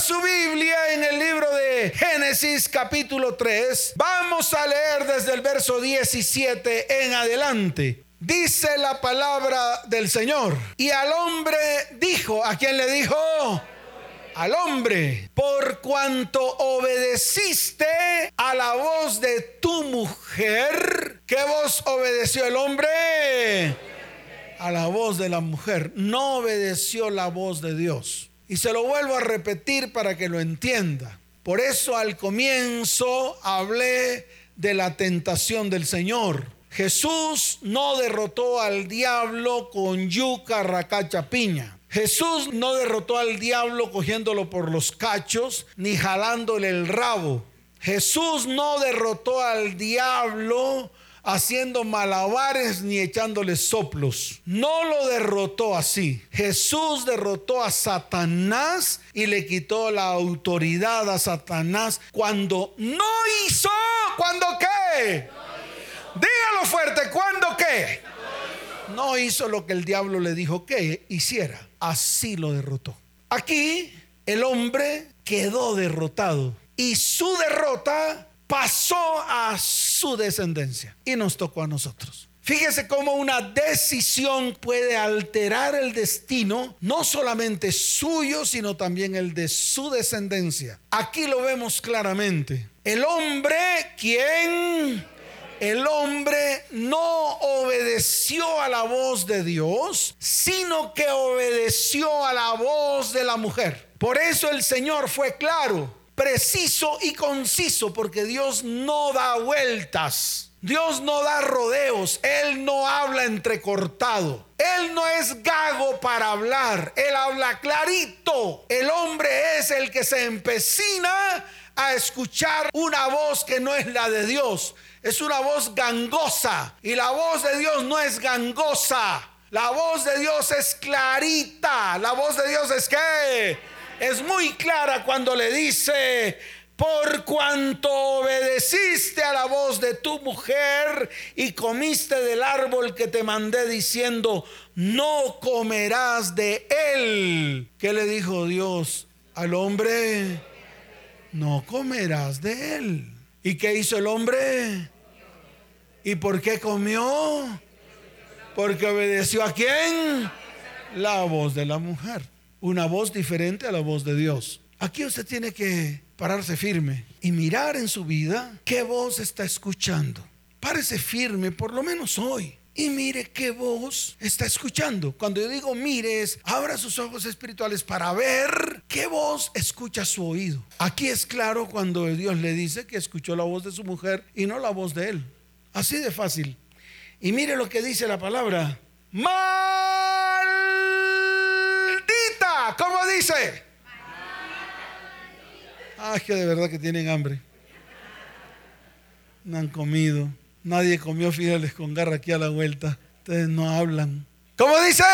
su Biblia en el libro de Génesis capítulo 3, vamos a leer desde el verso 17 en adelante. Dice la palabra del Señor. Y al hombre dijo, ¿a quién le dijo? Al hombre, por cuanto obedeciste a la voz de tu mujer, ¿qué voz obedeció el hombre? A la voz de la mujer, no obedeció la voz de Dios. Y se lo vuelvo a repetir para que lo entienda. Por eso al comienzo hablé de la tentación del Señor Jesús no derrotó al diablo con yuca, racacha, piña. Jesús no derrotó al diablo cogiéndolo por los cachos ni jalándole el rabo. Jesús no derrotó al diablo haciendo malabares ni echándole soplos. No lo derrotó así. Jesús derrotó a Satanás y le quitó la autoridad a Satanás cuando no hizo, cuando qué? Dígalo fuerte, ¿cuándo qué? No hizo lo que el diablo le dijo que hiciera. Así lo derrotó. Aquí el hombre quedó derrotado y su derrota pasó a su descendencia y nos tocó a nosotros. Fíjese cómo una decisión puede alterar el destino, no solamente suyo, sino también el de su descendencia. Aquí lo vemos claramente. El hombre, quien el hombre no obedeció a la voz de Dios, sino que obedeció a la voz de la mujer. Por eso el Señor fue claro, preciso y conciso, porque Dios no da vueltas. Dios no da rodeos, Él no habla entrecortado. Él no es gago para hablar, Él habla clarito. El hombre es el que se empecina a escuchar una voz que no es la de Dios es una voz gangosa y la voz de Dios no es gangosa. La voz de Dios es clarita. La voz de Dios es que es muy clara cuando le dice, por cuanto obedeciste a la voz de tu mujer y comiste del árbol que te mandé diciendo, no comerás de él. ¿Qué le dijo Dios al hombre? No comerás de él. ¿Y qué hizo el hombre? ¿Y por qué comió? Porque obedeció a quién? La voz de la mujer. Una voz diferente a la voz de Dios. Aquí usted tiene que pararse firme y mirar en su vida qué voz está escuchando. Párese firme, por lo menos hoy y mire qué voz está escuchando. Cuando yo digo mire es, abra sus ojos espirituales para ver qué voz escucha su oído. Aquí es claro cuando Dios le dice que escuchó la voz de su mujer y no la voz de él. Así de fácil. Y mire lo que dice la palabra. Maldita. ¿Cómo dice? Ah, es que de verdad que tienen hambre. No han comido. Nadie comió fideles con garra aquí a la vuelta. Ustedes no hablan. ¿Cómo dice?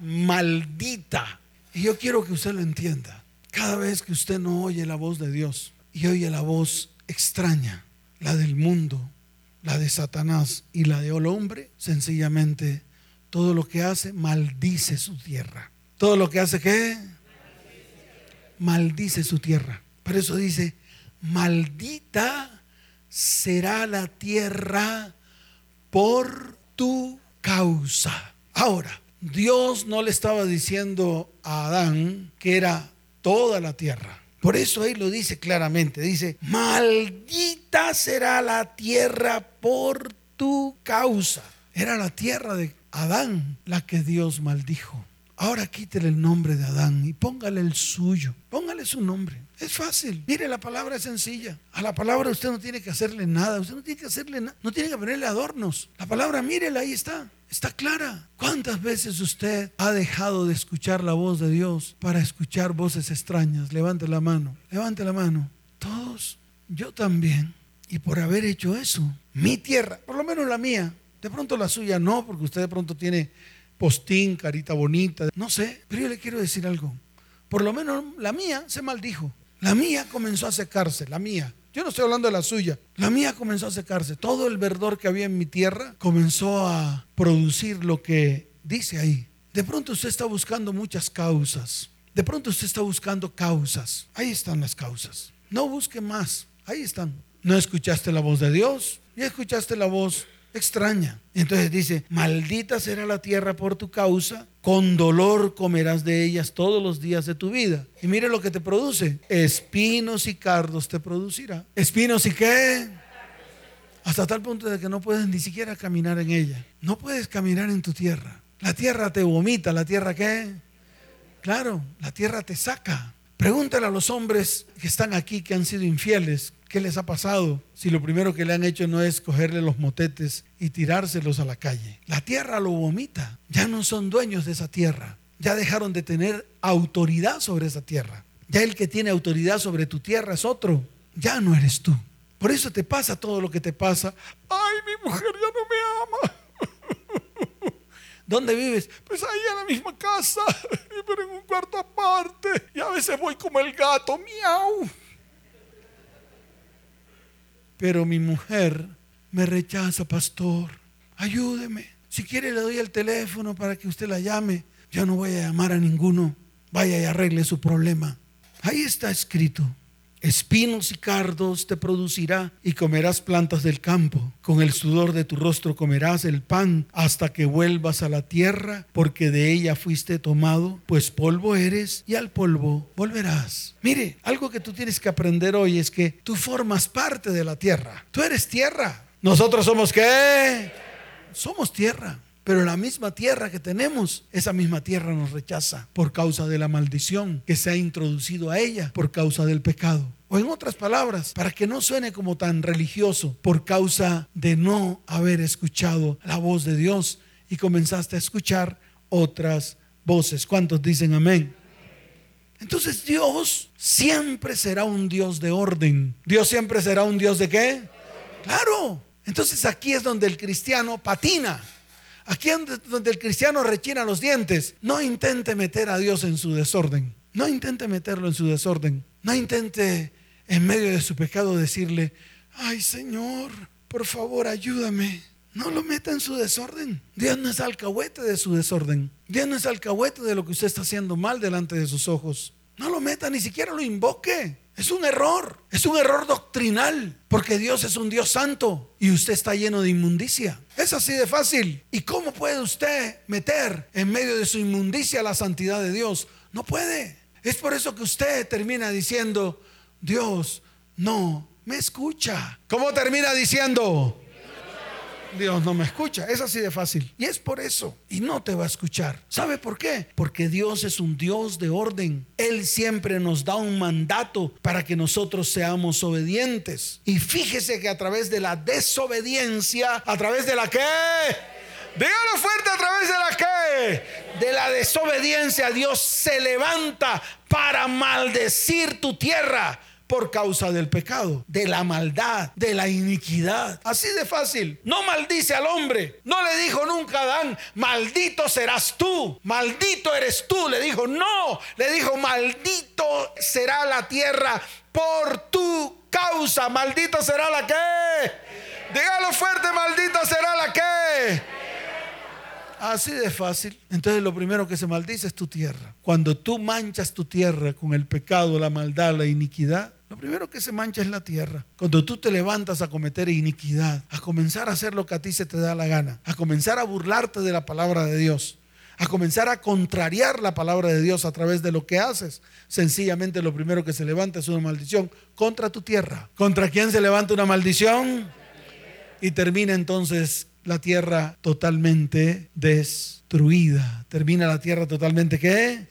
Maldita. Y yo quiero que usted lo entienda. Cada vez que usted no oye la voz de Dios y oye la voz extraña, la del mundo, la de Satanás y la de el hombre, sencillamente todo lo que hace maldice su tierra. Todo lo que hace qué? Maldice su tierra. Por eso dice, maldita será la tierra por tu causa. Ahora, Dios no le estaba diciendo a Adán que era toda la tierra. Por eso ahí lo dice claramente. Dice, maldita será la tierra por tu causa. Era la tierra de Adán la que Dios maldijo. Ahora quítele el nombre de Adán y póngale el suyo. Póngale su nombre. Es fácil. Mire, la palabra es sencilla. A la palabra usted no tiene que hacerle nada. Usted no tiene que hacerle nada. No tiene que ponerle adornos. La palabra, mírela, ahí está. Está clara. ¿Cuántas veces usted ha dejado de escuchar la voz de Dios para escuchar voces extrañas? Levante la mano. Levante la mano. Todos. Yo también. Y por haber hecho eso, mi tierra, por lo menos la mía, de pronto la suya no, porque usted de pronto tiene postín, carita bonita, no sé, pero yo le quiero decir algo. Por lo menos la mía se maldijo. La mía comenzó a secarse, la mía. Yo no estoy hablando de la suya. La mía comenzó a secarse. Todo el verdor que había en mi tierra comenzó a producir lo que dice ahí. De pronto usted está buscando muchas causas. De pronto usted está buscando causas. Ahí están las causas. No busque más. Ahí están. No escuchaste la voz de Dios y escuchaste la voz extraña. Entonces dice, maldita será la tierra por tu causa, con dolor comerás de ellas todos los días de tu vida. Y mire lo que te produce, espinos y cardos te producirá. Espinos y qué? Hasta tal punto de que no puedes ni siquiera caminar en ella. No puedes caminar en tu tierra. La tierra te vomita, la tierra qué? Claro, la tierra te saca. Pregúntale a los hombres que están aquí, que han sido infieles, ¿qué les ha pasado si lo primero que le han hecho no es cogerle los motetes y tirárselos a la calle? La tierra lo vomita. Ya no son dueños de esa tierra. Ya dejaron de tener autoridad sobre esa tierra. Ya el que tiene autoridad sobre tu tierra es otro. Ya no eres tú. Por eso te pasa todo lo que te pasa. Ay, mi mujer ya no me ama. ¿Dónde vives? Pues ahí en la misma casa, pero en un cuarto aparte. Y a veces voy como el gato, miau. Pero mi mujer me rechaza, pastor. Ayúdeme. Si quiere le doy el teléfono para que usted la llame. Yo no voy a llamar a ninguno. Vaya y arregle su problema. Ahí está escrito espinos y cardos te producirá y comerás plantas del campo. Con el sudor de tu rostro comerás el pan hasta que vuelvas a la tierra, porque de ella fuiste tomado, pues polvo eres y al polvo volverás. Mire, algo que tú tienes que aprender hoy es que tú formas parte de la tierra. Tú eres tierra. Nosotros somos qué? Somos tierra. Pero la misma tierra que tenemos, esa misma tierra nos rechaza por causa de la maldición que se ha introducido a ella por causa del pecado. O en otras palabras, para que no suene como tan religioso, por causa de no haber escuchado la voz de Dios y comenzaste a escuchar otras voces. ¿Cuántos dicen amén? Entonces Dios siempre será un Dios de orden. Dios siempre será un Dios de qué? Claro. Entonces aquí es donde el cristiano patina. Aquí donde el cristiano rechina los dientes, no intente meter a Dios en su desorden. No intente meterlo en su desorden. No intente en medio de su pecado decirle, ay Señor, por favor ayúdame. No lo meta en su desorden. Dios no es alcahuete de su desorden. Dios no es alcahuete de lo que usted está haciendo mal delante de sus ojos. No lo meta, ni siquiera lo invoque. Es un error, es un error doctrinal, porque Dios es un Dios santo y usted está lleno de inmundicia. Es así de fácil. ¿Y cómo puede usted meter en medio de su inmundicia la santidad de Dios? No puede. Es por eso que usted termina diciendo, Dios no me escucha. ¿Cómo termina diciendo? Dios no me escucha. Es así de fácil. Y es por eso. Y no te va a escuchar. ¿Sabe por qué? Porque Dios es un Dios de orden. Él siempre nos da un mandato para que nosotros seamos obedientes. Y fíjese que a través de la desobediencia, a través de la que... Dígalo fuerte a través de la que de la desobediencia Dios se levanta para maldecir tu tierra por causa del pecado, de la maldad, de la iniquidad. Así de fácil. No maldice al hombre. No le dijo nunca a Adán, maldito serás tú, maldito eres tú. Le dijo, no, le dijo, maldito será la tierra por tu causa. Maldito será la que. Dígalo fuerte, maldito será la que. Así de fácil. Entonces lo primero que se maldice es tu tierra. Cuando tú manchas tu tierra con el pecado, la maldad, la iniquidad, lo primero que se mancha es la tierra. Cuando tú te levantas a cometer iniquidad, a comenzar a hacer lo que a ti se te da la gana, a comenzar a burlarte de la palabra de Dios, a comenzar a contrariar la palabra de Dios a través de lo que haces, sencillamente lo primero que se levanta es una maldición contra tu tierra. ¿Contra quién se levanta una maldición? Y termina entonces la tierra totalmente destruida. Termina la tierra totalmente ¿qué?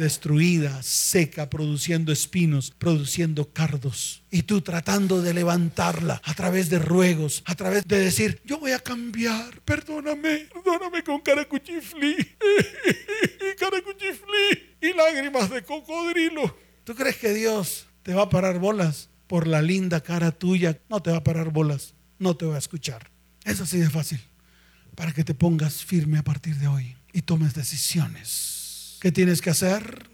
Destruida, seca, produciendo espinos, produciendo cardos. Y tú tratando de levantarla a través de ruegos, a través de decir, yo voy a cambiar, perdóname, perdóname con caracuchifli, caracuchifli y lágrimas de cocodrilo. ¿Tú crees que Dios te va a parar bolas por la linda cara tuya? No te va a parar bolas, no te va a escuchar. Es así de fácil. Para que te pongas firme a partir de hoy y tomes decisiones. ¿Qué tienes que hacer?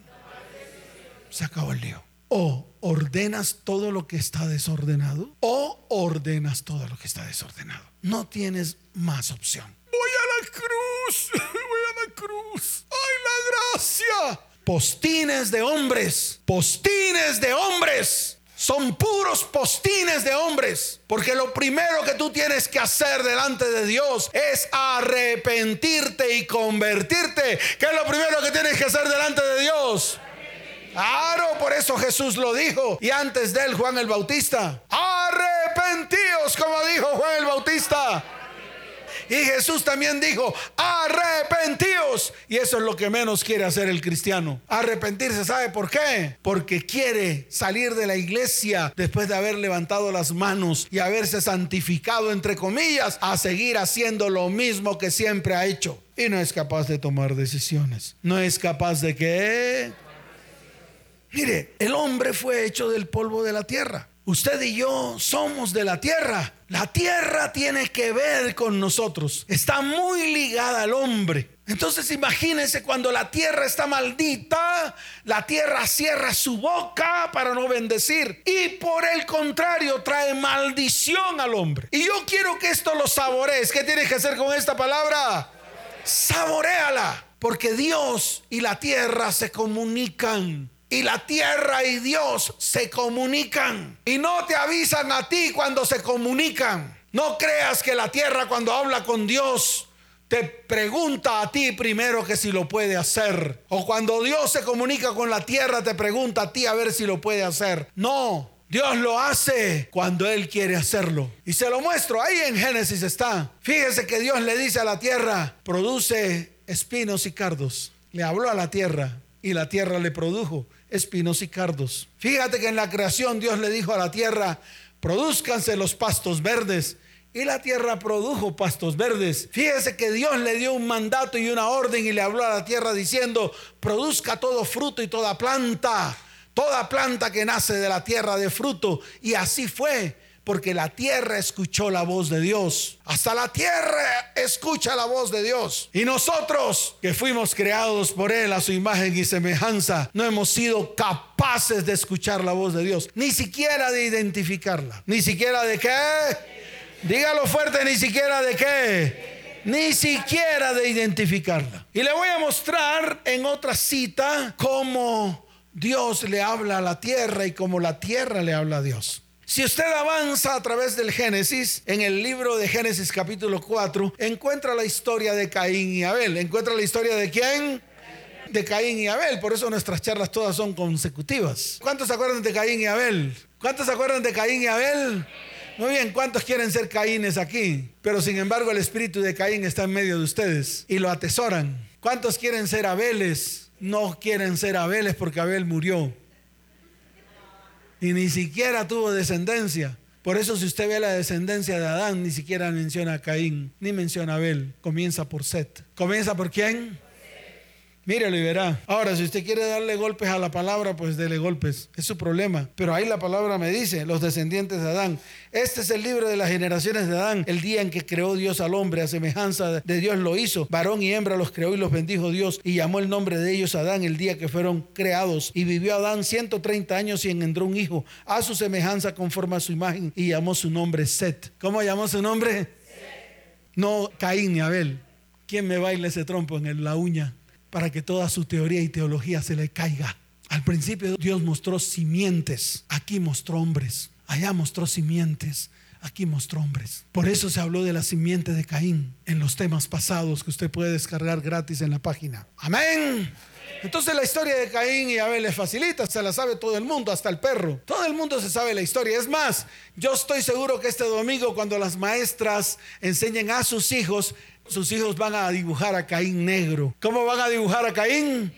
Se acabó el lío. O ordenas todo lo que está desordenado o ordenas todo lo que está desordenado. No tienes más opción. Voy a la cruz, voy a la la cruz. ¡Ay, la gracia! Postines de hombres, postines de hombres. Son puros postines de hombres. Porque lo primero que tú tienes que hacer delante de Dios es arrepentirte y convertirte. ¿Qué es lo primero que tienes que hacer delante de Dios? Claro, por eso Jesús lo dijo. Y antes de él, Juan el Bautista. Arrepentíos, como dijo Juan el Bautista. Y Jesús también dijo, arrepentíos. Y eso es lo que menos quiere hacer el cristiano. Arrepentirse, ¿sabe por qué? Porque quiere salir de la iglesia después de haber levantado las manos y haberse santificado, entre comillas, a seguir haciendo lo mismo que siempre ha hecho. Y no es capaz de tomar decisiones. No es capaz de que Mire, el hombre fue hecho del polvo de la tierra. Usted y yo somos de la tierra. La tierra tiene que ver con nosotros. Está muy ligada al hombre. Entonces imagínense cuando la tierra está maldita, la tierra cierra su boca para no bendecir y por el contrario trae maldición al hombre. Y yo quiero que esto lo saborees. ¿Qué tienes que hacer con esta palabra? Saboreala, porque Dios y la tierra se comunican y la tierra y Dios se comunican. Y no te avisan a ti cuando se comunican. No creas que la tierra cuando habla con Dios te pregunta a ti primero que si lo puede hacer. O cuando Dios se comunica con la tierra te pregunta a ti a ver si lo puede hacer. No, Dios lo hace cuando Él quiere hacerlo. Y se lo muestro, ahí en Génesis está. Fíjese que Dios le dice a la tierra, produce espinos y cardos. Le habló a la tierra y la tierra le produjo espinos y cardos. Fíjate que en la creación Dios le dijo a la tierra, produzcanse los pastos verdes. Y la tierra produjo pastos verdes. Fíjese que Dios le dio un mandato y una orden y le habló a la tierra diciendo, produzca todo fruto y toda planta, toda planta que nace de la tierra de fruto. Y así fue porque la tierra escuchó la voz de Dios. Hasta la tierra escucha la voz de Dios. Y nosotros, que fuimos creados por Él a su imagen y semejanza, no hemos sido capaces de escuchar la voz de Dios, ni siquiera de identificarla, ni siquiera de qué. Dígalo fuerte, ni siquiera de qué. Ni siquiera de identificarla. Y le voy a mostrar en otra cita cómo Dios le habla a la tierra y cómo la tierra le habla a Dios. Si usted avanza a través del Génesis, en el libro de Génesis capítulo 4, encuentra la historia de Caín y Abel. ¿Encuentra la historia de quién? De Caín y Abel. Por eso nuestras charlas todas son consecutivas. ¿Cuántos se acuerdan de Caín y Abel? ¿Cuántos se acuerdan de Caín y Abel? Muy bien, ¿cuántos quieren ser Caínes aquí? Pero sin embargo el espíritu de Caín está en medio de ustedes y lo atesoran. ¿Cuántos quieren ser Abeles? No quieren ser Abeles porque Abel murió y ni siquiera tuvo descendencia. Por eso si usted ve la descendencia de Adán, ni siquiera menciona a Caín, ni menciona a Abel. Comienza por Set. ¿Comienza por quién? Mírelo y verá. Ahora, si usted quiere darle golpes a la palabra, pues dele golpes. Es su problema. Pero ahí la palabra me dice, los descendientes de Adán. Este es el libro de las generaciones de Adán. El día en que creó Dios al hombre, a semejanza de Dios lo hizo. Varón y hembra los creó y los bendijo Dios. Y llamó el nombre de ellos Adán el día que fueron creados. Y vivió Adán 130 años y engendró un hijo a su semejanza conforme a su imagen. Y llamó su nombre Set. ¿Cómo llamó su nombre? No Caín ni Abel. ¿Quién me baila ese trompo en la uña? Para que toda su teoría y teología se le caiga. Al principio Dios mostró simientes, aquí mostró hombres, allá mostró simientes, aquí mostró hombres. Por eso se habló de la simiente de Caín en los temas pasados que usted puede descargar gratis en la página. Amén. Entonces la historia de Caín y Abel es facilita, se la sabe todo el mundo, hasta el perro. Todo el mundo se sabe la historia. Es más, yo estoy seguro que este domingo cuando las maestras enseñen a sus hijos, sus hijos van a dibujar a Caín negro. ¿Cómo van a dibujar a Caín?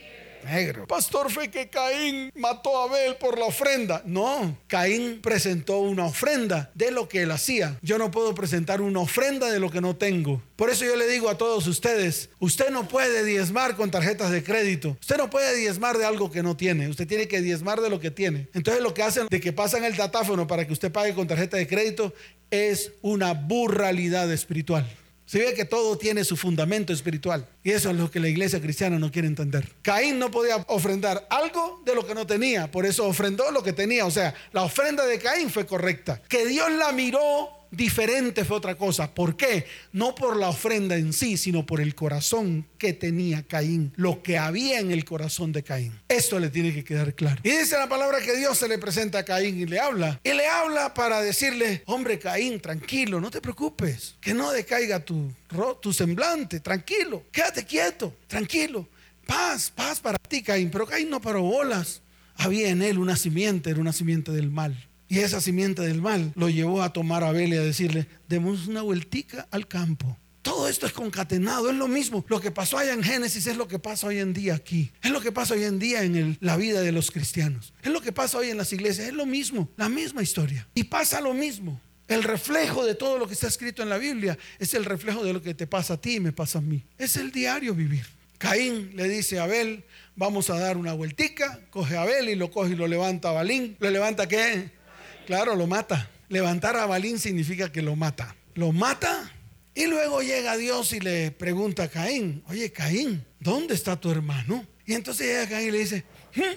Negro. Pastor, fue que Caín mató a Abel por la ofrenda. No, Caín presentó una ofrenda de lo que él hacía. Yo no puedo presentar una ofrenda de lo que no tengo. Por eso yo le digo a todos ustedes, usted no puede diezmar con tarjetas de crédito. Usted no puede diezmar de algo que no tiene. Usted tiene que diezmar de lo que tiene. Entonces lo que hacen de que pasan el datáfono para que usted pague con tarjeta de crédito es una burralidad espiritual. Se ve que todo tiene su fundamento espiritual. Y eso es lo que la iglesia cristiana no quiere entender. Caín no podía ofrendar algo de lo que no tenía. Por eso ofrendó lo que tenía. O sea, la ofrenda de Caín fue correcta. Que Dios la miró diferente fue otra cosa. ¿Por qué? No por la ofrenda en sí, sino por el corazón que tenía Caín, lo que había en el corazón de Caín. Esto le tiene que quedar claro. Y dice la palabra que Dios se le presenta a Caín y le habla. Y le habla para decirle, hombre Caín, tranquilo, no te preocupes, que no decaiga tu, tu semblante, tranquilo, quédate quieto, tranquilo. Paz, paz para ti, Caín. Pero Caín no paró bolas. Había en él una simiente, era una simiente del mal. Y esa simiente del mal lo llevó a tomar a Abel y a decirle, demos una vueltica al campo. Todo esto es concatenado, es lo mismo. Lo que pasó allá en Génesis es lo que pasa hoy en día aquí. Es lo que pasa hoy en día en la vida de los cristianos. Es lo que pasa hoy en las iglesias. Es lo mismo, la misma historia. Y pasa lo mismo. El reflejo de todo lo que está escrito en la Biblia es el reflejo de lo que te pasa a ti y me pasa a mí. Es el diario vivir. Caín le dice a Abel, vamos a dar una vueltica, coge a Abel y lo coge y lo levanta a Balín. ¿Lo levanta qué? Claro, lo mata. Levantar a Balín significa que lo mata. Lo mata y luego llega Dios y le pregunta a Caín, oye Caín, ¿dónde está tu hermano? Y entonces llega Caín y le dice, hmm,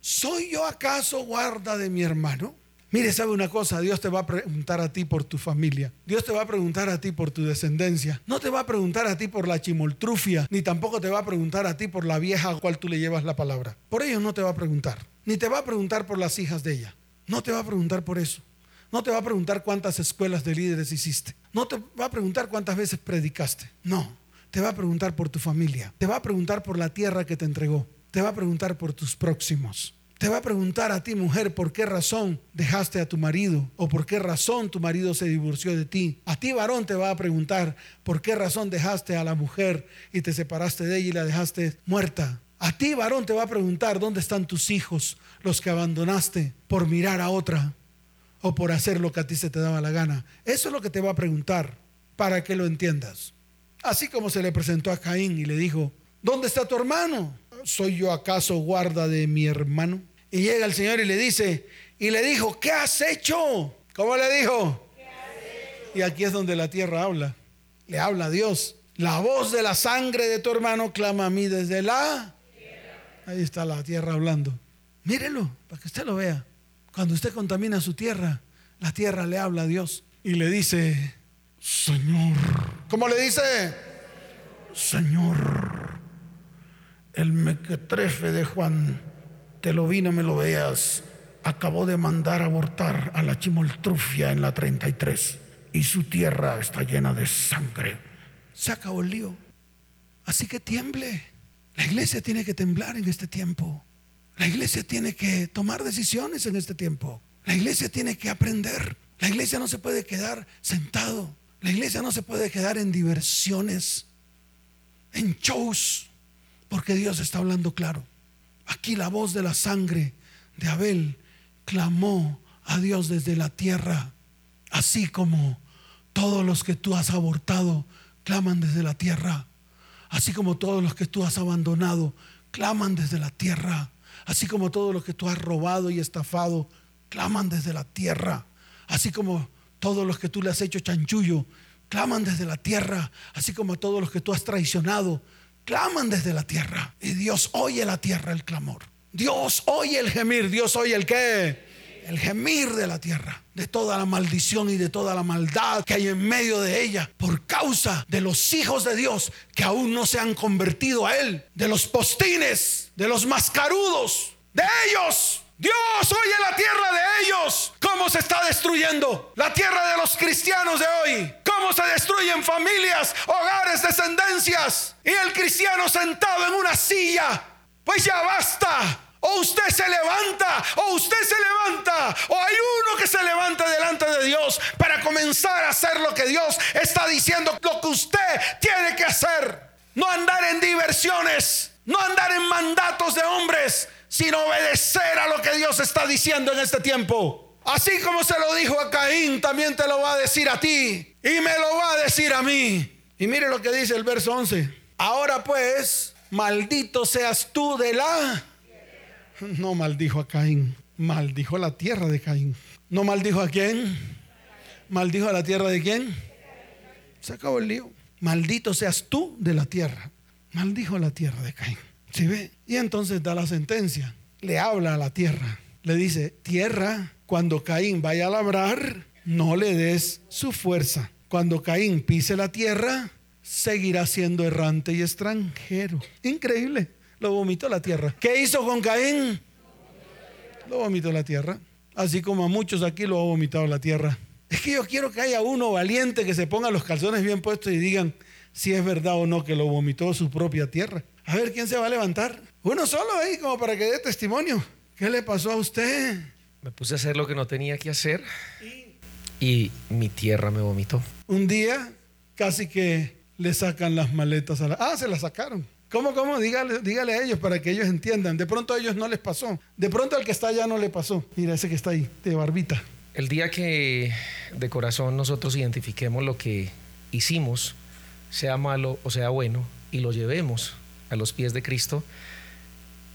¿soy yo acaso guarda de mi hermano? Mire, sabe una cosa, Dios te va a preguntar a ti por tu familia. Dios te va a preguntar a ti por tu descendencia. No te va a preguntar a ti por la chimoltrufia, ni tampoco te va a preguntar a ti por la vieja a cual tú le llevas la palabra. Por ello no te va a preguntar. Ni te va a preguntar por las hijas de ella. No te va a preguntar por eso. No te va a preguntar cuántas escuelas de líderes hiciste. No te va a preguntar cuántas veces predicaste. No, te va a preguntar por tu familia. Te va a preguntar por la tierra que te entregó. Te va a preguntar por tus próximos. Te va a preguntar a ti, mujer, por qué razón dejaste a tu marido o por qué razón tu marido se divorció de ti. A ti, varón, te va a preguntar por qué razón dejaste a la mujer y te separaste de ella y la dejaste muerta. A ti, varón, te va a preguntar dónde están tus hijos, los que abandonaste por mirar a otra o por hacer lo que a ti se te daba la gana. Eso es lo que te va a preguntar para que lo entiendas. Así como se le presentó a Caín y le dijo, ¿dónde está tu hermano? ¿Soy yo acaso guarda de mi hermano? Y llega el Señor y le dice, y le dijo, ¿qué has hecho? ¿Cómo le dijo? Y aquí es donde la tierra habla. Le habla a Dios. La voz de la sangre de tu hermano clama a mí desde la... Ahí está la tierra hablando. Mírelo, para que usted lo vea. Cuando usted contamina su tierra, la tierra le habla a Dios y le dice, Señor, ¿cómo le dice? Señor, el mequetrefe de Juan, te lo vi, no me lo veas, acabó de mandar abortar a la chimoltrufia en la 33 y su tierra está llena de sangre. Se acabó el lío. Así que tiemble. La iglesia tiene que temblar en este tiempo. La iglesia tiene que tomar decisiones en este tiempo. La iglesia tiene que aprender. La iglesia no se puede quedar sentado. La iglesia no se puede quedar en diversiones, en shows, porque Dios está hablando claro. Aquí la voz de la sangre de Abel clamó a Dios desde la tierra, así como todos los que tú has abortado claman desde la tierra, así como todos los que tú has abandonado claman desde la tierra. Así como todos los que tú has robado y estafado, claman desde la tierra. Así como todos los que tú le has hecho chanchullo, claman desde la tierra. Así como todos los que tú has traicionado, claman desde la tierra. Y Dios oye la tierra el clamor. Dios oye el gemir. Dios oye el qué el gemir de la tierra, de toda la maldición y de toda la maldad que hay en medio de ella, por causa de los hijos de Dios que aún no se han convertido a Él, de los postines, de los mascarudos, de ellos. Dios oye la tierra de ellos, cómo se está destruyendo la tierra de los cristianos de hoy, cómo se destruyen familias, hogares, descendencias, y el cristiano sentado en una silla. Pues ya basta, o usted se levanta, o usted se levanta, o hay uno que se levanta delante de Dios para comenzar a hacer lo que Dios está diciendo, lo que usted tiene que hacer. No andar en diversiones, no andar en mandatos de hombres, sino obedecer a lo que Dios está diciendo en este tiempo. Así como se lo dijo a Caín, también te lo va a decir a ti y me lo va a decir a mí. Y mire lo que dice el verso 11. Ahora pues, maldito seas tú de la no maldijo a Caín, maldijo la tierra de Caín. ¿No maldijo a quién? ¿Maldijo a la tierra de quién? Se acabó el lío. Maldito seas tú de la tierra. Maldijo a la tierra de Caín. ¿Sí ve? Y entonces da la sentencia. Le habla a la tierra. Le dice, tierra, cuando Caín vaya a labrar, no le des su fuerza. Cuando Caín pise la tierra, seguirá siendo errante y extranjero. Increíble. Lo vomitó la tierra. ¿Qué hizo con Caín? Lo vomitó la tierra. Así como a muchos aquí lo ha vomitado la tierra. Es que yo quiero que haya uno valiente que se ponga los calzones bien puestos y digan si es verdad o no que lo vomitó su propia tierra. A ver quién se va a levantar. Uno solo ahí como para que dé testimonio. ¿Qué le pasó a usted? Me puse a hacer lo que no tenía que hacer y mi tierra me vomitó. Un día casi que le sacan las maletas a la... Ah, se las sacaron. ¿Cómo, cómo? Dígale, dígale a ellos para que ellos entiendan. De pronto a ellos no les pasó. De pronto al que está allá no le pasó. Mira ese que está ahí, de barbita. El día que de corazón nosotros identifiquemos lo que hicimos, sea malo o sea bueno, y lo llevemos a los pies de Cristo,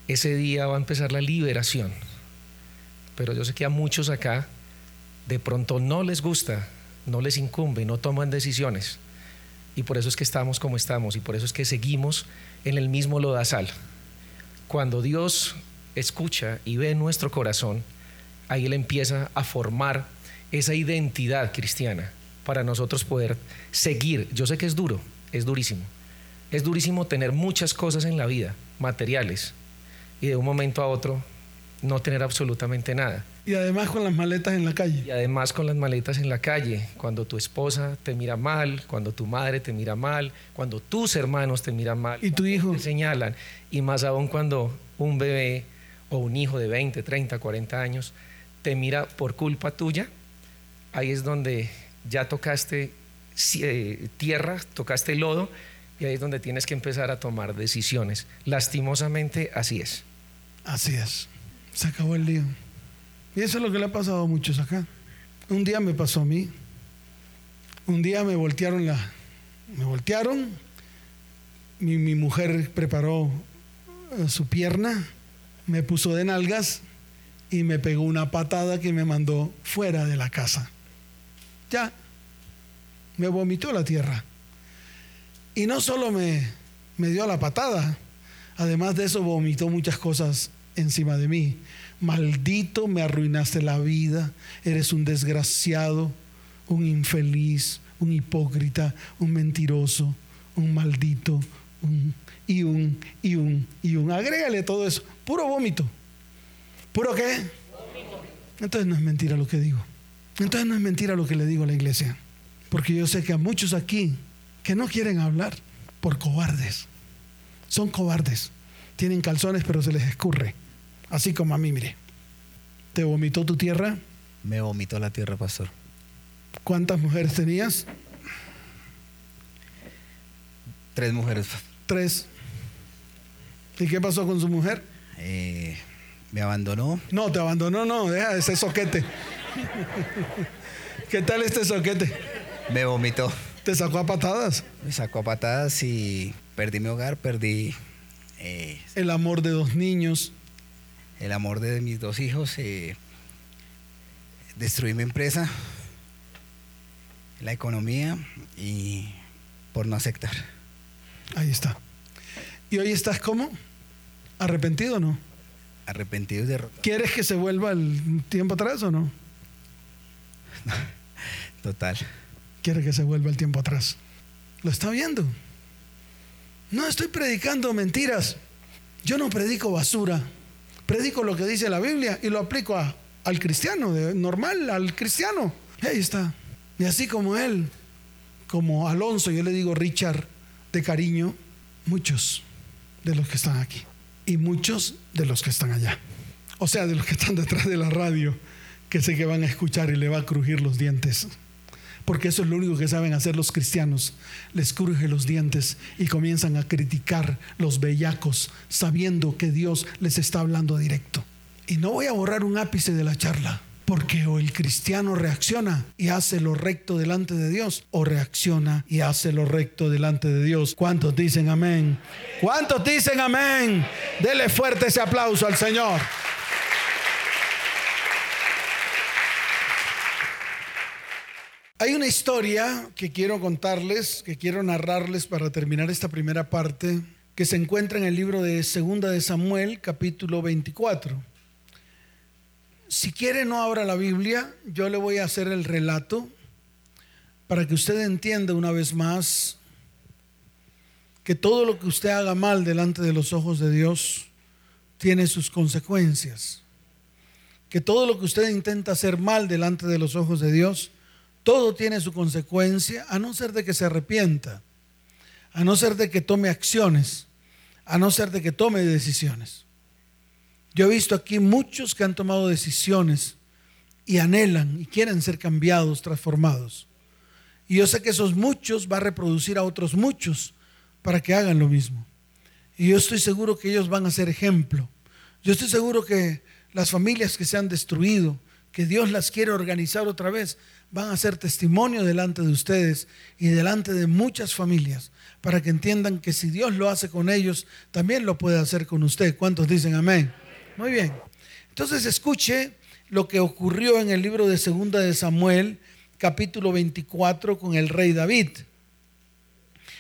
ese día va a empezar la liberación. Pero yo sé que a muchos acá de pronto no les gusta, no les incumbe, no toman decisiones. Y por eso es que estamos como estamos y por eso es que seguimos en el mismo lodazal. Cuando Dios escucha y ve nuestro corazón, ahí Él empieza a formar esa identidad cristiana para nosotros poder seguir. Yo sé que es duro, es durísimo. Es durísimo tener muchas cosas en la vida, materiales, y de un momento a otro no tener absolutamente nada. Y además con las maletas en la calle. Y además con las maletas en la calle, cuando tu esposa te mira mal, cuando tu madre te mira mal, cuando tus hermanos te miran mal. Y tu hijo. Te señalan. Y más aún cuando un bebé o un hijo de 20, 30, 40 años te mira por culpa tuya, ahí es donde ya tocaste eh, tierra, tocaste lodo, y ahí es donde tienes que empezar a tomar decisiones. Lastimosamente, así es. Así es. Se acabó el lío. Y eso es lo que le ha pasado a muchos acá. Un día me pasó a mí. Un día me voltearon la. Me voltearon. Mi, mi mujer preparó eh, su pierna, me puso de nalgas y me pegó una patada que me mandó fuera de la casa. Ya. Me vomitó la tierra. Y no solo me, me dio la patada, además de eso vomitó muchas cosas encima de mí. Maldito, me arruinaste la vida, eres un desgraciado, un infeliz, un hipócrita, un mentiroso, un maldito, un, y un, y un, y un. Agrégale todo eso, puro vómito. ¿Puro qué? Entonces no es mentira lo que digo. Entonces no es mentira lo que le digo a la iglesia. Porque yo sé que a muchos aquí que no quieren hablar por cobardes. Son cobardes. Tienen calzones pero se les escurre. Así como a mí, mire. ¿Te vomitó tu tierra? Me vomitó la tierra, pastor. ¿Cuántas mujeres tenías? Tres mujeres. Tres. ¿Y qué pasó con su mujer? Eh, me abandonó. No, te abandonó, no, deja ese soquete. ¿Qué tal este soquete? Me vomitó. ¿Te sacó a patadas? Me sacó a patadas y perdí mi hogar, perdí... Eh, el amor de dos niños el amor de mis dos hijos, eh, destruí mi empresa, la economía y por no aceptar. Ahí está. ¿Y hoy estás como? ¿Arrepentido o no? Arrepentido y derrotado. ¿Quieres que se vuelva el tiempo atrás o no? Total. Quiere que se vuelva el tiempo atrás. ¿Lo está viendo? No estoy predicando mentiras. Yo no predico basura predico lo que dice la Biblia y lo aplico al cristiano, normal, al cristiano. ahí está. Y así como él, como Alonso, yo le digo Richard de cariño, muchos de los que están aquí y muchos de los que están allá. O sea, de los que están detrás de la radio, que sé que van a escuchar y le va a crujir los dientes porque eso es lo único que saben hacer los cristianos. Les cruje los dientes y comienzan a criticar los bellacos, sabiendo que Dios les está hablando directo. Y no voy a borrar un ápice de la charla, porque o el cristiano reacciona y hace lo recto delante de Dios, o reacciona y hace lo recto delante de Dios. ¿Cuántos dicen amén? ¿Cuántos dicen amén? Dele fuerte ese aplauso al Señor. Hay una historia que quiero contarles, que quiero narrarles para terminar esta primera parte, que se encuentra en el libro de Segunda de Samuel, capítulo 24. Si quiere no abra la Biblia, yo le voy a hacer el relato para que usted entienda una vez más que todo lo que usted haga mal delante de los ojos de Dios tiene sus consecuencias. Que todo lo que usted intenta hacer mal delante de los ojos de Dios, todo tiene su consecuencia, a no ser de que se arrepienta, a no ser de que tome acciones, a no ser de que tome decisiones. Yo he visto aquí muchos que han tomado decisiones y anhelan y quieren ser cambiados, transformados. Y yo sé que esos muchos va a reproducir a otros muchos para que hagan lo mismo. Y yo estoy seguro que ellos van a ser ejemplo. Yo estoy seguro que las familias que se han destruido, que Dios las quiere organizar otra vez, van a ser testimonio delante de ustedes y delante de muchas familias, para que entiendan que si Dios lo hace con ellos, también lo puede hacer con usted. ¿Cuántos dicen amén? Muy bien. Entonces escuche lo que ocurrió en el libro de Segunda de Samuel, capítulo 24, con el rey David.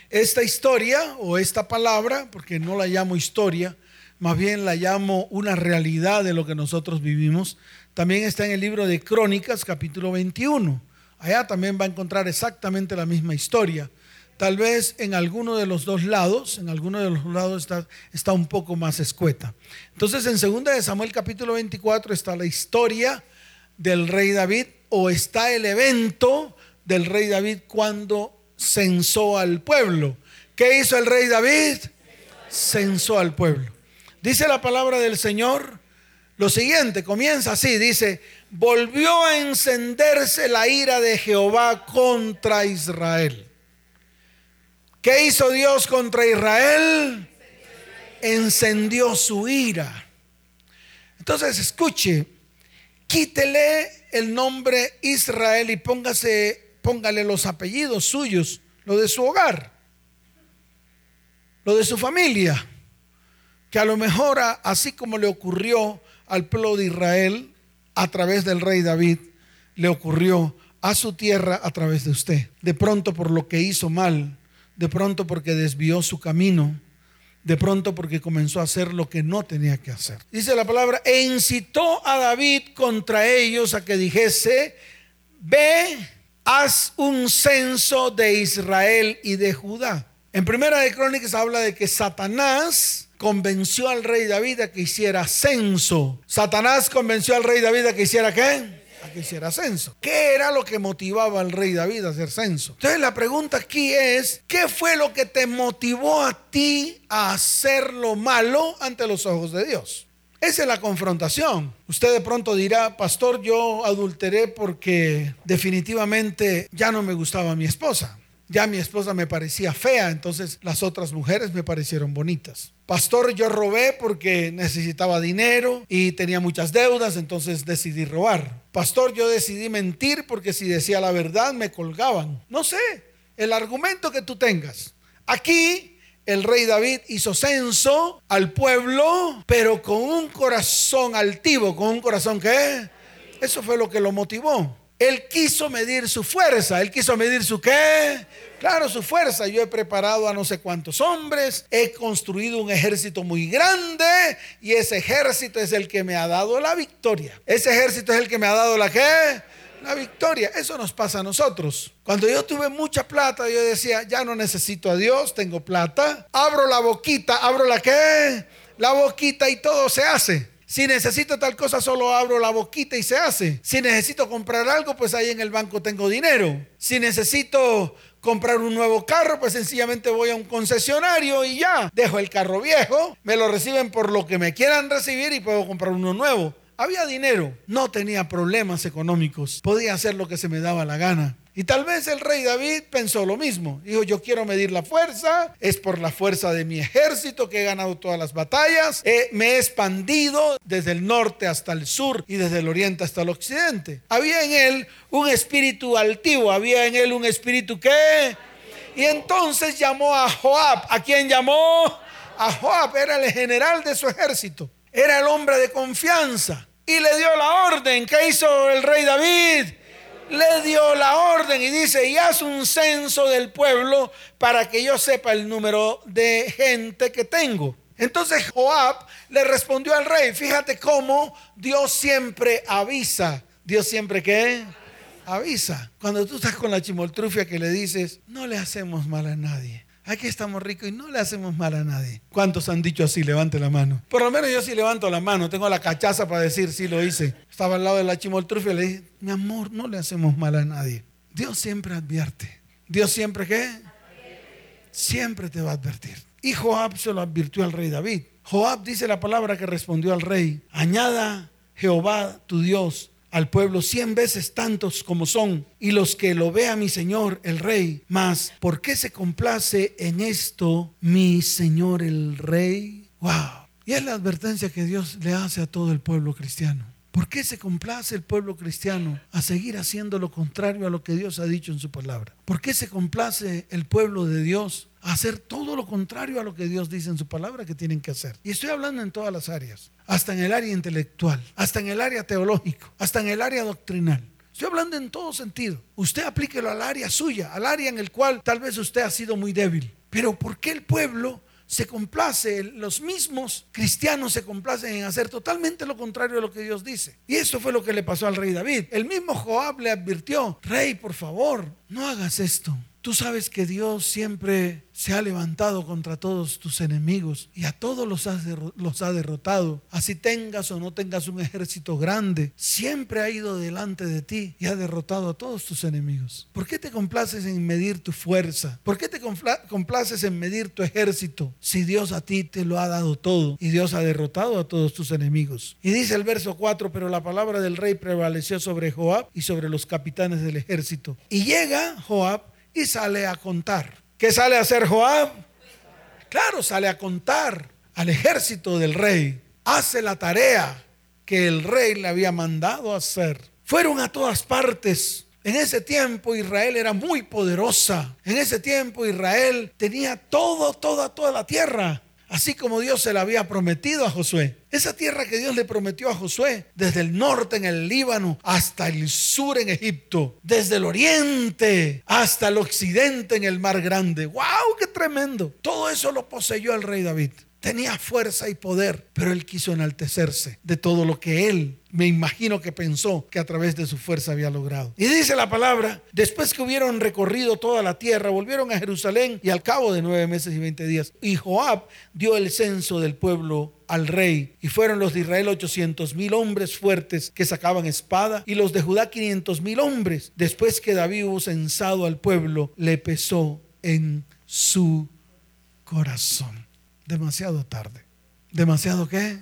Esta historia o esta palabra, porque no la llamo historia, más bien la llamo una realidad de lo que nosotros vivimos, también está en el libro de Crónicas, capítulo 21. Allá también va a encontrar exactamente la misma historia. Tal vez en alguno de los dos lados, en alguno de los lados está, está un poco más escueta. Entonces en 2 de Samuel capítulo 24 está la historia del rey David o está el evento del rey David cuando censó al pueblo. ¿Qué hizo el rey David? Censó al pueblo. Dice la palabra del Señor lo siguiente, comienza así, dice, volvió a encenderse la ira de Jehová contra Israel. ¿Qué hizo Dios contra Israel? Encendió su ira. Entonces, escuche, quítele el nombre Israel y póngase póngale los apellidos suyos, lo de su hogar, lo de su familia, que a lo mejor así como le ocurrió al pueblo de Israel a través del rey David, le ocurrió a su tierra a través de usted. De pronto por lo que hizo mal, de pronto porque desvió su camino, de pronto porque comenzó a hacer lo que no tenía que hacer. Dice la palabra, e incitó a David contra ellos a que dijese, ve haz un censo de Israel y de Judá. En Primera de Crónicas habla de que Satanás convenció al rey David a que hiciera censo. Satanás convenció al rey David a que hiciera qué? A que hiciera censo. ¿Qué era lo que motivaba al rey David a hacer censo? Entonces la pregunta aquí es, ¿qué fue lo que te motivó a ti a hacer lo malo ante los ojos de Dios? Esa es la confrontación. Usted de pronto dirá, pastor, yo adulteré porque definitivamente ya no me gustaba mi esposa. Ya mi esposa me parecía fea, entonces las otras mujeres me parecieron bonitas. Pastor, yo robé porque necesitaba dinero y tenía muchas deudas, entonces decidí robar. Pastor, yo decidí mentir porque si decía la verdad me colgaban. No sé, el argumento que tú tengas. Aquí el rey David hizo censo al pueblo, pero con un corazón altivo, con un corazón que... Eso fue lo que lo motivó. Él quiso medir su fuerza, él quiso medir su qué. Claro, su fuerza. Yo he preparado a no sé cuántos hombres, he construido un ejército muy grande y ese ejército es el que me ha dado la victoria. Ese ejército es el que me ha dado la qué la victoria. Eso nos pasa a nosotros. Cuando yo tuve mucha plata, yo decía, ya no necesito a Dios, tengo plata. Abro la boquita, abro la qué? La boquita y todo se hace. Si necesito tal cosa, solo abro la boquita y se hace. Si necesito comprar algo, pues ahí en el banco tengo dinero. Si necesito comprar un nuevo carro, pues sencillamente voy a un concesionario y ya. Dejo el carro viejo, me lo reciben por lo que me quieran recibir y puedo comprar uno nuevo. Había dinero, no tenía problemas económicos, podía hacer lo que se me daba la gana. Y tal vez el rey David pensó lo mismo. Dijo, yo quiero medir la fuerza, es por la fuerza de mi ejército que he ganado todas las batallas, me he expandido desde el norte hasta el sur y desde el oriente hasta el occidente. Había en él un espíritu altivo, había en él un espíritu que... Y entonces llamó a Joab. ¿A quién llamó? A Joab, era el general de su ejército era el hombre de confianza y le dio la orden. ¿Qué hizo el rey David? Le dio la orden y dice, y haz un censo del pueblo para que yo sepa el número de gente que tengo. Entonces Joab le respondió al rey, fíjate cómo Dios siempre avisa. Dios siempre qué? Avisa. Cuando tú estás con la chimoltrufia que le dices, no le hacemos mal a nadie. Aquí estamos ricos y no le hacemos mal a nadie. ¿Cuántos han dicho así? Levante la mano. Por lo menos yo sí levanto la mano. Tengo la cachaza para decir sí lo hice. Estaba al lado de la chimoltrufia y le dije, mi amor, no le hacemos mal a nadie. Dios siempre advierte. Dios siempre qué? Siempre te va a advertir. Y Joab se lo advirtió al rey David. Joab dice la palabra que respondió al rey. Añada Jehová tu Dios al pueblo cien veces tantos como son, y los que lo vea mi Señor el Rey. Mas, ¿por qué se complace en esto mi Señor el Rey? ¡Wow! Y es la advertencia que Dios le hace a todo el pueblo cristiano. ¿Por qué se complace el pueblo cristiano a seguir haciendo lo contrario a lo que Dios ha dicho en su palabra? ¿Por qué se complace el pueblo de Dios hacer todo lo contrario a lo que Dios dice en su palabra que tienen que hacer. Y estoy hablando en todas las áreas, hasta en el área intelectual, hasta en el área teológico, hasta en el área doctrinal. Estoy hablando en todo sentido. Usted aplíquelo al área suya, al área en el cual tal vez usted ha sido muy débil. Pero ¿por qué el pueblo se complace, los mismos cristianos se complacen en hacer totalmente lo contrario de lo que Dios dice. Y eso fue lo que le pasó al rey David. El mismo Joab le advirtió, rey, por favor, no hagas esto. Tú sabes que Dios siempre se ha levantado contra todos tus enemigos y a todos los, ha derrotado. Así tengas o no tengas un ejército grande, siempre ha ido delante de ti y ha derrotado a todos tus enemigos. ¿Por qué te complaces en medir tu fuerza? ¿Por qué te complaces en medir tu ejército si Dios a ti te lo ha dado todo y Dios ha derrotado a todos tus enemigos? Y dice el verso 4, pero la palabra del rey prevaleció sobre Joab y sobre los capitanes del ejército. Y llega Joab y sale a contar. ¿Qué sale a hacer Joab? Claro, sale a contar al ejército del rey. Hace la tarea que el rey le había mandado hacer. Fueron a todas partes. En ese tiempo Israel era muy poderosa. En ese tiempo Israel tenía todo, toda, toda la tierra así como Dios se la había prometido a Josué. Esa tierra que Dios le prometió a Josué, desde el norte en el Líbano hasta el sur en Egipto, desde el oriente hasta el occidente en el Mar Grande. ¡Wow! ¡Qué tremendo! Todo eso lo poseyó el rey David. Tenía fuerza y poder, pero él quiso enaltecerse de todo lo que él, me imagino que pensó que a través de su fuerza había logrado. Y dice la palabra, después que hubieron recorrido toda la tierra, volvieron a Jerusalén y al cabo de nueve meses y veinte días, y Joab dio el censo del pueblo al rey, y fueron los de Israel ochocientos mil hombres fuertes que sacaban espada, y los de Judá quinientos mil hombres. Después que David hubo censado al pueblo, le pesó en su corazón demasiado tarde. ¿Demasiado qué?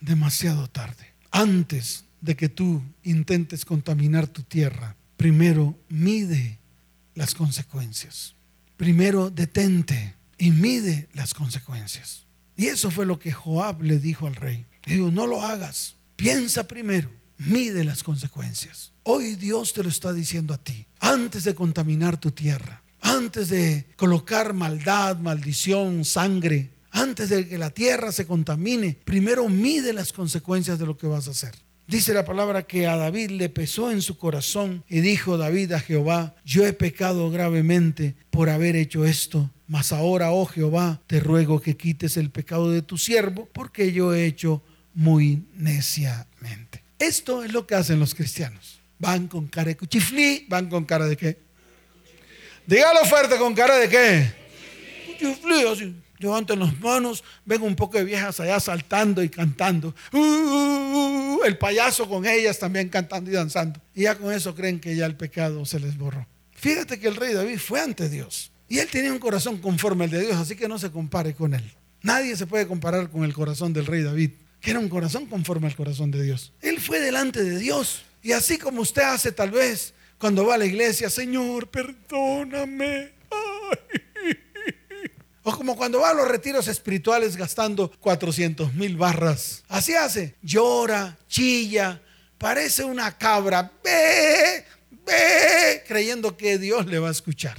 Demasiado tarde. Antes de que tú intentes contaminar tu tierra, primero mide las consecuencias. Primero detente y mide las consecuencias. Y eso fue lo que Joab le dijo al rey. Dijo, no lo hagas. Piensa primero, mide las consecuencias. Hoy Dios te lo está diciendo a ti. Antes de contaminar tu tierra, antes de colocar maldad, maldición, sangre, antes de que la tierra se contamine, primero mide las consecuencias de lo que vas a hacer. Dice la palabra que a David le pesó en su corazón y dijo David a Jehová, yo he pecado gravemente por haber hecho esto, mas ahora, oh Jehová, te ruego que quites el pecado de tu siervo, porque yo he hecho muy neciamente. Esto es lo que hacen los cristianos. Van con cara de cuchiflí, van con cara de qué? Dígalo fuerte con cara de qué. Así, levanten las manos, ven un poco de viejas allá saltando y cantando. Uh, uh, uh, el payaso con ellas también cantando y danzando. Y ya con eso creen que ya el pecado se les borró. Fíjate que el rey David fue ante Dios. Y él tenía un corazón conforme al de Dios, así que no se compare con él. Nadie se puede comparar con el corazón del rey David, que era un corazón conforme al corazón de Dios. Él fue delante de Dios. Y así como usted hace tal vez cuando va a la iglesia, Señor, perdóname. O como cuando va a los retiros espirituales gastando 400 mil barras. Así hace. Llora, chilla, parece una cabra. Ve, ve, creyendo que Dios le va a escuchar.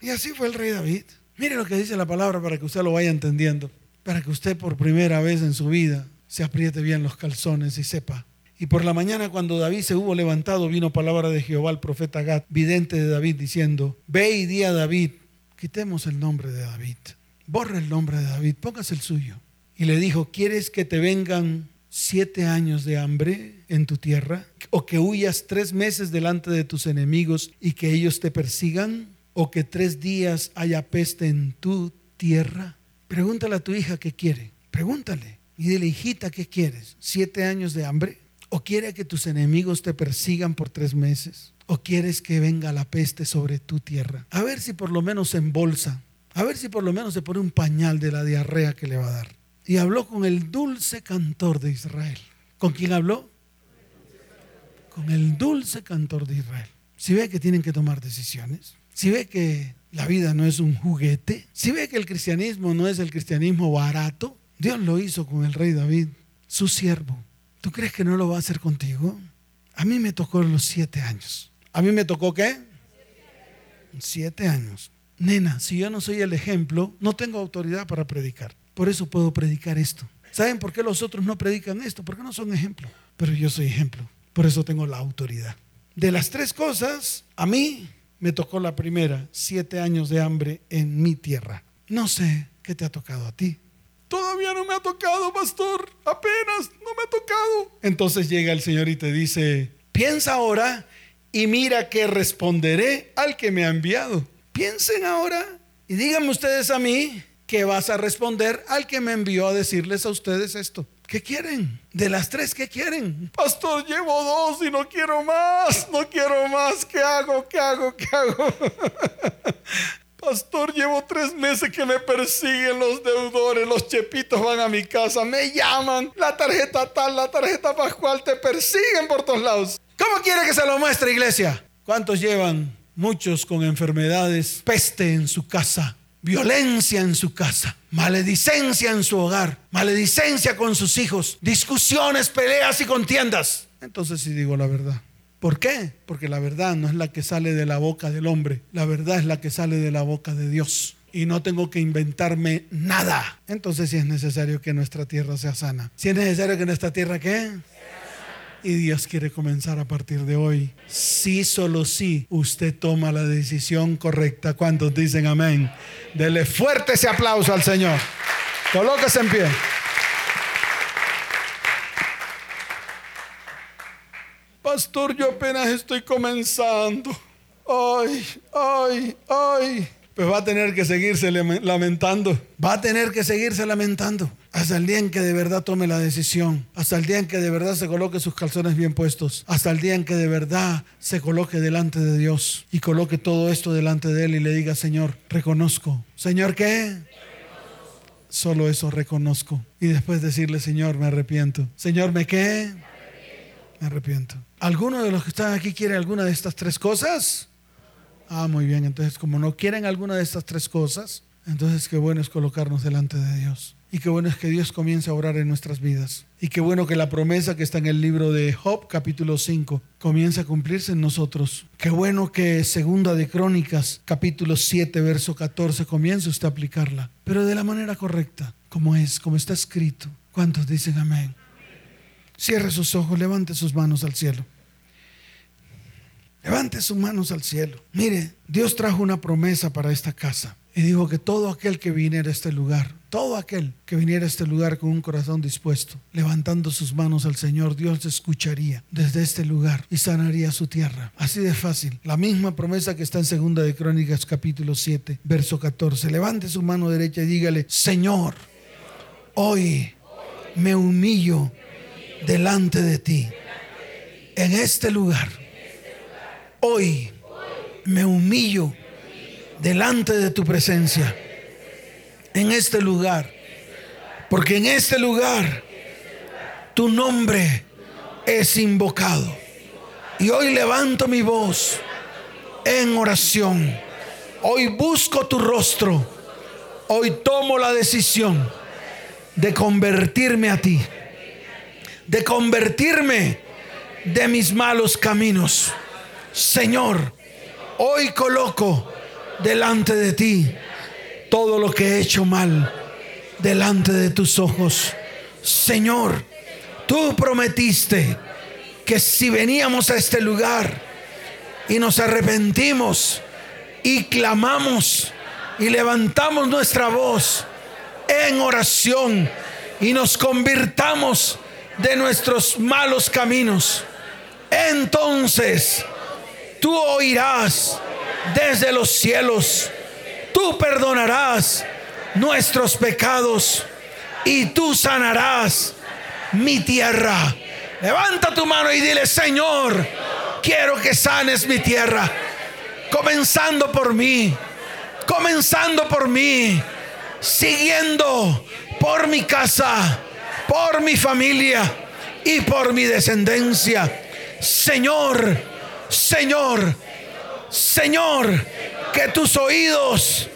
Y así fue el rey David. Mire lo que dice la palabra para que usted lo vaya entendiendo. Para que usted por primera vez en su vida se apriete bien los calzones y sepa y por la mañana cuando David se hubo levantado, vino palabra de Jehová al profeta Gad, vidente de David, diciendo, ve y di a David, quitemos el nombre de David, borra el nombre de David, póngase el suyo. Y le dijo, ¿quieres que te vengan siete años de hambre en tu tierra? ¿O que huyas tres meses delante de tus enemigos y que ellos te persigan? ¿O que tres días haya peste en tu tierra? Pregúntale a tu hija qué quiere. Pregúntale. Y dile, hijita, ¿qué quieres? ¿Siete años de hambre? ¿O quiere que tus enemigos te persigan por tres meses? ¿O quieres que venga la peste sobre tu tierra? A ver si por lo menos se embolsa. A ver si por lo menos se pone un pañal de la diarrea que le va a dar. Y habló con el dulce cantor de Israel. ¿Con quién habló? Con el dulce cantor de Israel. Si ve que tienen que tomar decisiones, si ve que la vida no es un juguete, si ve que el cristianismo no es el cristianismo barato, Dios lo hizo con el rey David, su siervo. ¿Tú crees que no lo va a hacer contigo? A mí me tocó los siete años. ¿A mí me tocó qué? Siete años. Nena, si yo no soy el ejemplo, no tengo autoridad para predicar. Por eso puedo predicar esto. ¿Saben por qué los otros no predican esto? Porque no son ejemplo. Pero yo soy ejemplo. Por eso tengo la autoridad. De las tres cosas, a mí me tocó la primera, siete años de hambre en mi tierra. No sé qué te ha tocado a ti. Todavía no me ha tocado, pastor. Apenas no me ha tocado. Entonces llega el Señor y te dice, piensa ahora y mira que responderé al que me ha enviado. Piensen ahora y díganme ustedes a mí que vas a responder al que me envió a decirles a ustedes esto. ¿Qué quieren? De las tres, ¿qué quieren? Pastor, llevo dos y no quiero más, no quiero más. ¿Qué hago? ¿Qué hago? ¿Qué hago? Pastor, llevo tres meses que me persiguen los deudores, los chepitos van a mi casa, me llaman, la tarjeta tal, la tarjeta pascual, te persiguen por todos lados. ¿Cómo quiere que se lo muestre, iglesia? ¿Cuántos llevan? Muchos con enfermedades, peste en su casa, violencia en su casa, maledicencia en su hogar, maledicencia con sus hijos, discusiones, peleas y contiendas. Entonces sí digo la verdad. ¿Por qué? Porque la verdad no es la que sale de la boca del hombre, la verdad es la que sale de la boca de Dios. Y no tengo que inventarme nada. Entonces si es necesario que nuestra tierra sea sana. Si es necesario que nuestra tierra qué? Y Dios quiere comenzar a partir de hoy. Sí, solo sí, usted toma la decisión correcta. ¿Cuántos dicen amén? Dele fuerte ese aplauso al Señor. Colóquese en pie. Pastor, yo apenas estoy comenzando. Ay, ay, ay. Pues va a tener que seguirse lamentando. Va a tener que seguirse lamentando. Hasta el día en que de verdad tome la decisión. Hasta el día en que de verdad se coloque sus calzones bien puestos. Hasta el día en que de verdad se coloque delante de Dios. Y coloque todo esto delante de Él y le diga, Señor, reconozco. Señor, ¿qué? Solo eso reconozco. Y después decirle, Señor, me arrepiento. Señor, ¿me qué? Me arrepiento. ¿Alguno de los que están aquí quiere alguna de estas tres cosas? Ah, muy bien. Entonces, como no quieren alguna de estas tres cosas, entonces qué bueno es colocarnos delante de Dios. Y qué bueno es que Dios comience a orar en nuestras vidas. Y qué bueno que la promesa que está en el libro de Job, capítulo 5, comience a cumplirse en nosotros. Qué bueno que segunda de Crónicas, capítulo 7, verso 14, comience usted a aplicarla. Pero de la manera correcta, como es, como está escrito. ¿Cuántos dicen amén? Cierre sus ojos, levante sus manos al cielo. Levante sus manos al cielo. Mire, Dios trajo una promesa para esta casa. Y dijo que todo aquel que viniera a este lugar, todo aquel que viniera a este lugar con un corazón dispuesto, levantando sus manos al Señor, Dios escucharía desde este lugar y sanaría su tierra. Así de fácil. La misma promesa que está en Segunda de Crónicas capítulo 7, verso 14. Levante su mano derecha y dígale, Señor, hoy me humillo delante de ti. En este lugar, hoy me humillo delante de tu presencia. En este lugar. Porque en este lugar tu nombre es invocado. Y hoy levanto mi voz en oración. Hoy busco tu rostro. Hoy tomo la decisión de convertirme a ti de convertirme de mis malos caminos. Señor, hoy coloco delante de ti todo lo que he hecho mal delante de tus ojos. Señor, tú prometiste que si veníamos a este lugar y nos arrepentimos y clamamos y levantamos nuestra voz en oración y nos convirtamos de nuestros malos caminos, entonces tú oirás desde los cielos, tú perdonarás nuestros pecados y tú sanarás mi tierra. Levanta tu mano y dile, Señor, quiero que sanes mi tierra, comenzando por mí, comenzando por mí, siguiendo por mi casa, por mi familia y por mi descendencia. Señor, Señor, Señor, que tus oídos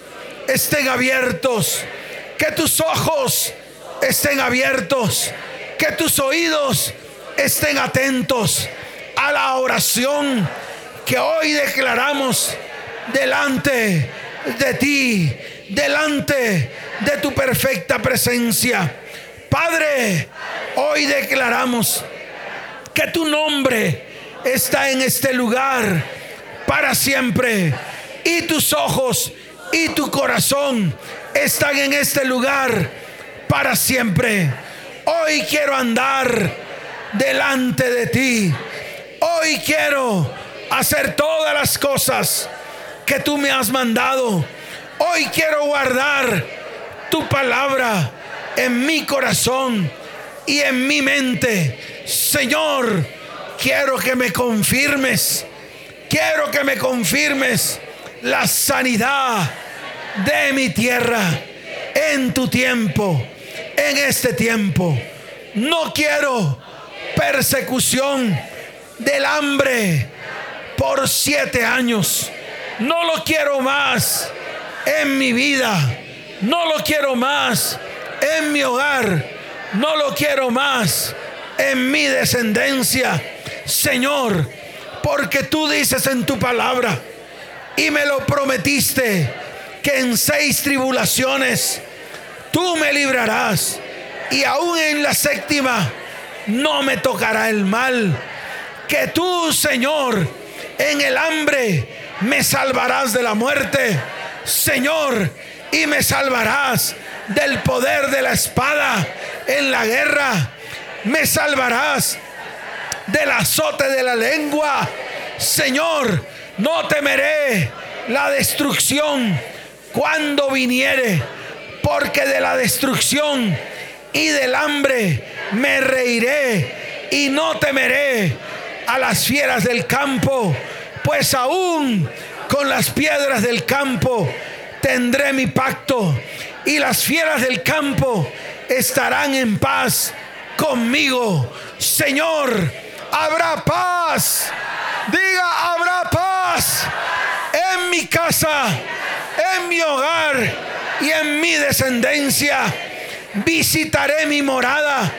estén abiertos, que tus ojos estén abiertos, que tus oídos estén atentos a la oración que hoy declaramos delante de ti, delante de tu perfecta presencia. Padre, hoy declaramos que tu nombre está en este lugar para siempre y tus ojos y tu corazón están en este lugar para siempre. Hoy quiero andar delante de ti. Hoy quiero hacer todas las cosas que tú me has mandado. Hoy quiero guardar tu palabra en mi corazón y en mi mente. Señor, quiero que me confirmes. Quiero que me confirmes la sanidad de mi tierra en tu tiempo, en este tiempo. No quiero persecución del hambre por siete años. No lo quiero más en mi vida. No lo quiero más en mi hogar. No lo quiero más en mi descendencia. Señor, porque tú dices en tu palabra y me lo prometiste que en seis tribulaciones tú me librarás y aún en la séptima no me tocará el mal. Que tú, Señor, en el hambre me salvarás de la muerte. Señor, y me salvarás del poder de la espada en la guerra. Me salvarás del azote de la lengua. Señor, no temeré la destrucción cuando viniere, porque de la destrucción y del hambre me reiré y no temeré a las fieras del campo, pues aún con las piedras del campo tendré mi pacto y las fieras del campo estarán en paz conmigo. Señor, habrá paz. Diga, habrá paz en mi casa, en mi hogar y en mi descendencia. Visitaré mi morada,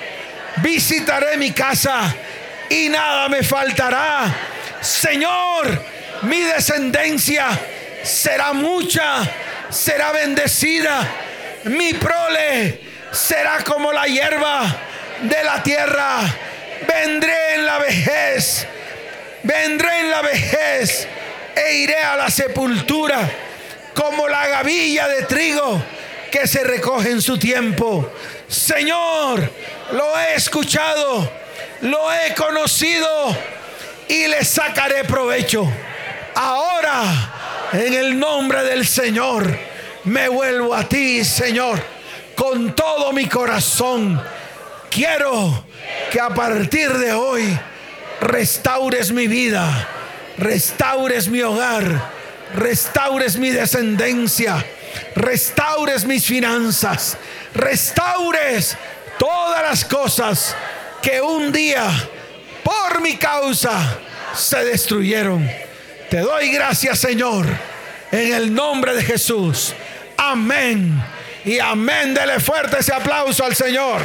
visitaré mi casa y nada me faltará. Señor, mi descendencia será mucha, será bendecida. Mi prole será como la hierba de la tierra. Vendré en la vejez, vendré en la vejez e iré a la sepultura como la gavilla de trigo que se recoge en su tiempo. Señor, lo he escuchado, lo he conocido y le sacaré provecho. Ahora, en el nombre del Señor, me vuelvo a ti, Señor, con todo mi corazón. Quiero que a partir de hoy restaures mi vida, restaures mi hogar, restaures mi descendencia, restaures mis finanzas, restaures todas las cosas que un día por mi causa se destruyeron. Te doy gracias, Señor, en el nombre de Jesús. Amén. Y amén. Dele fuerte ese aplauso al Señor.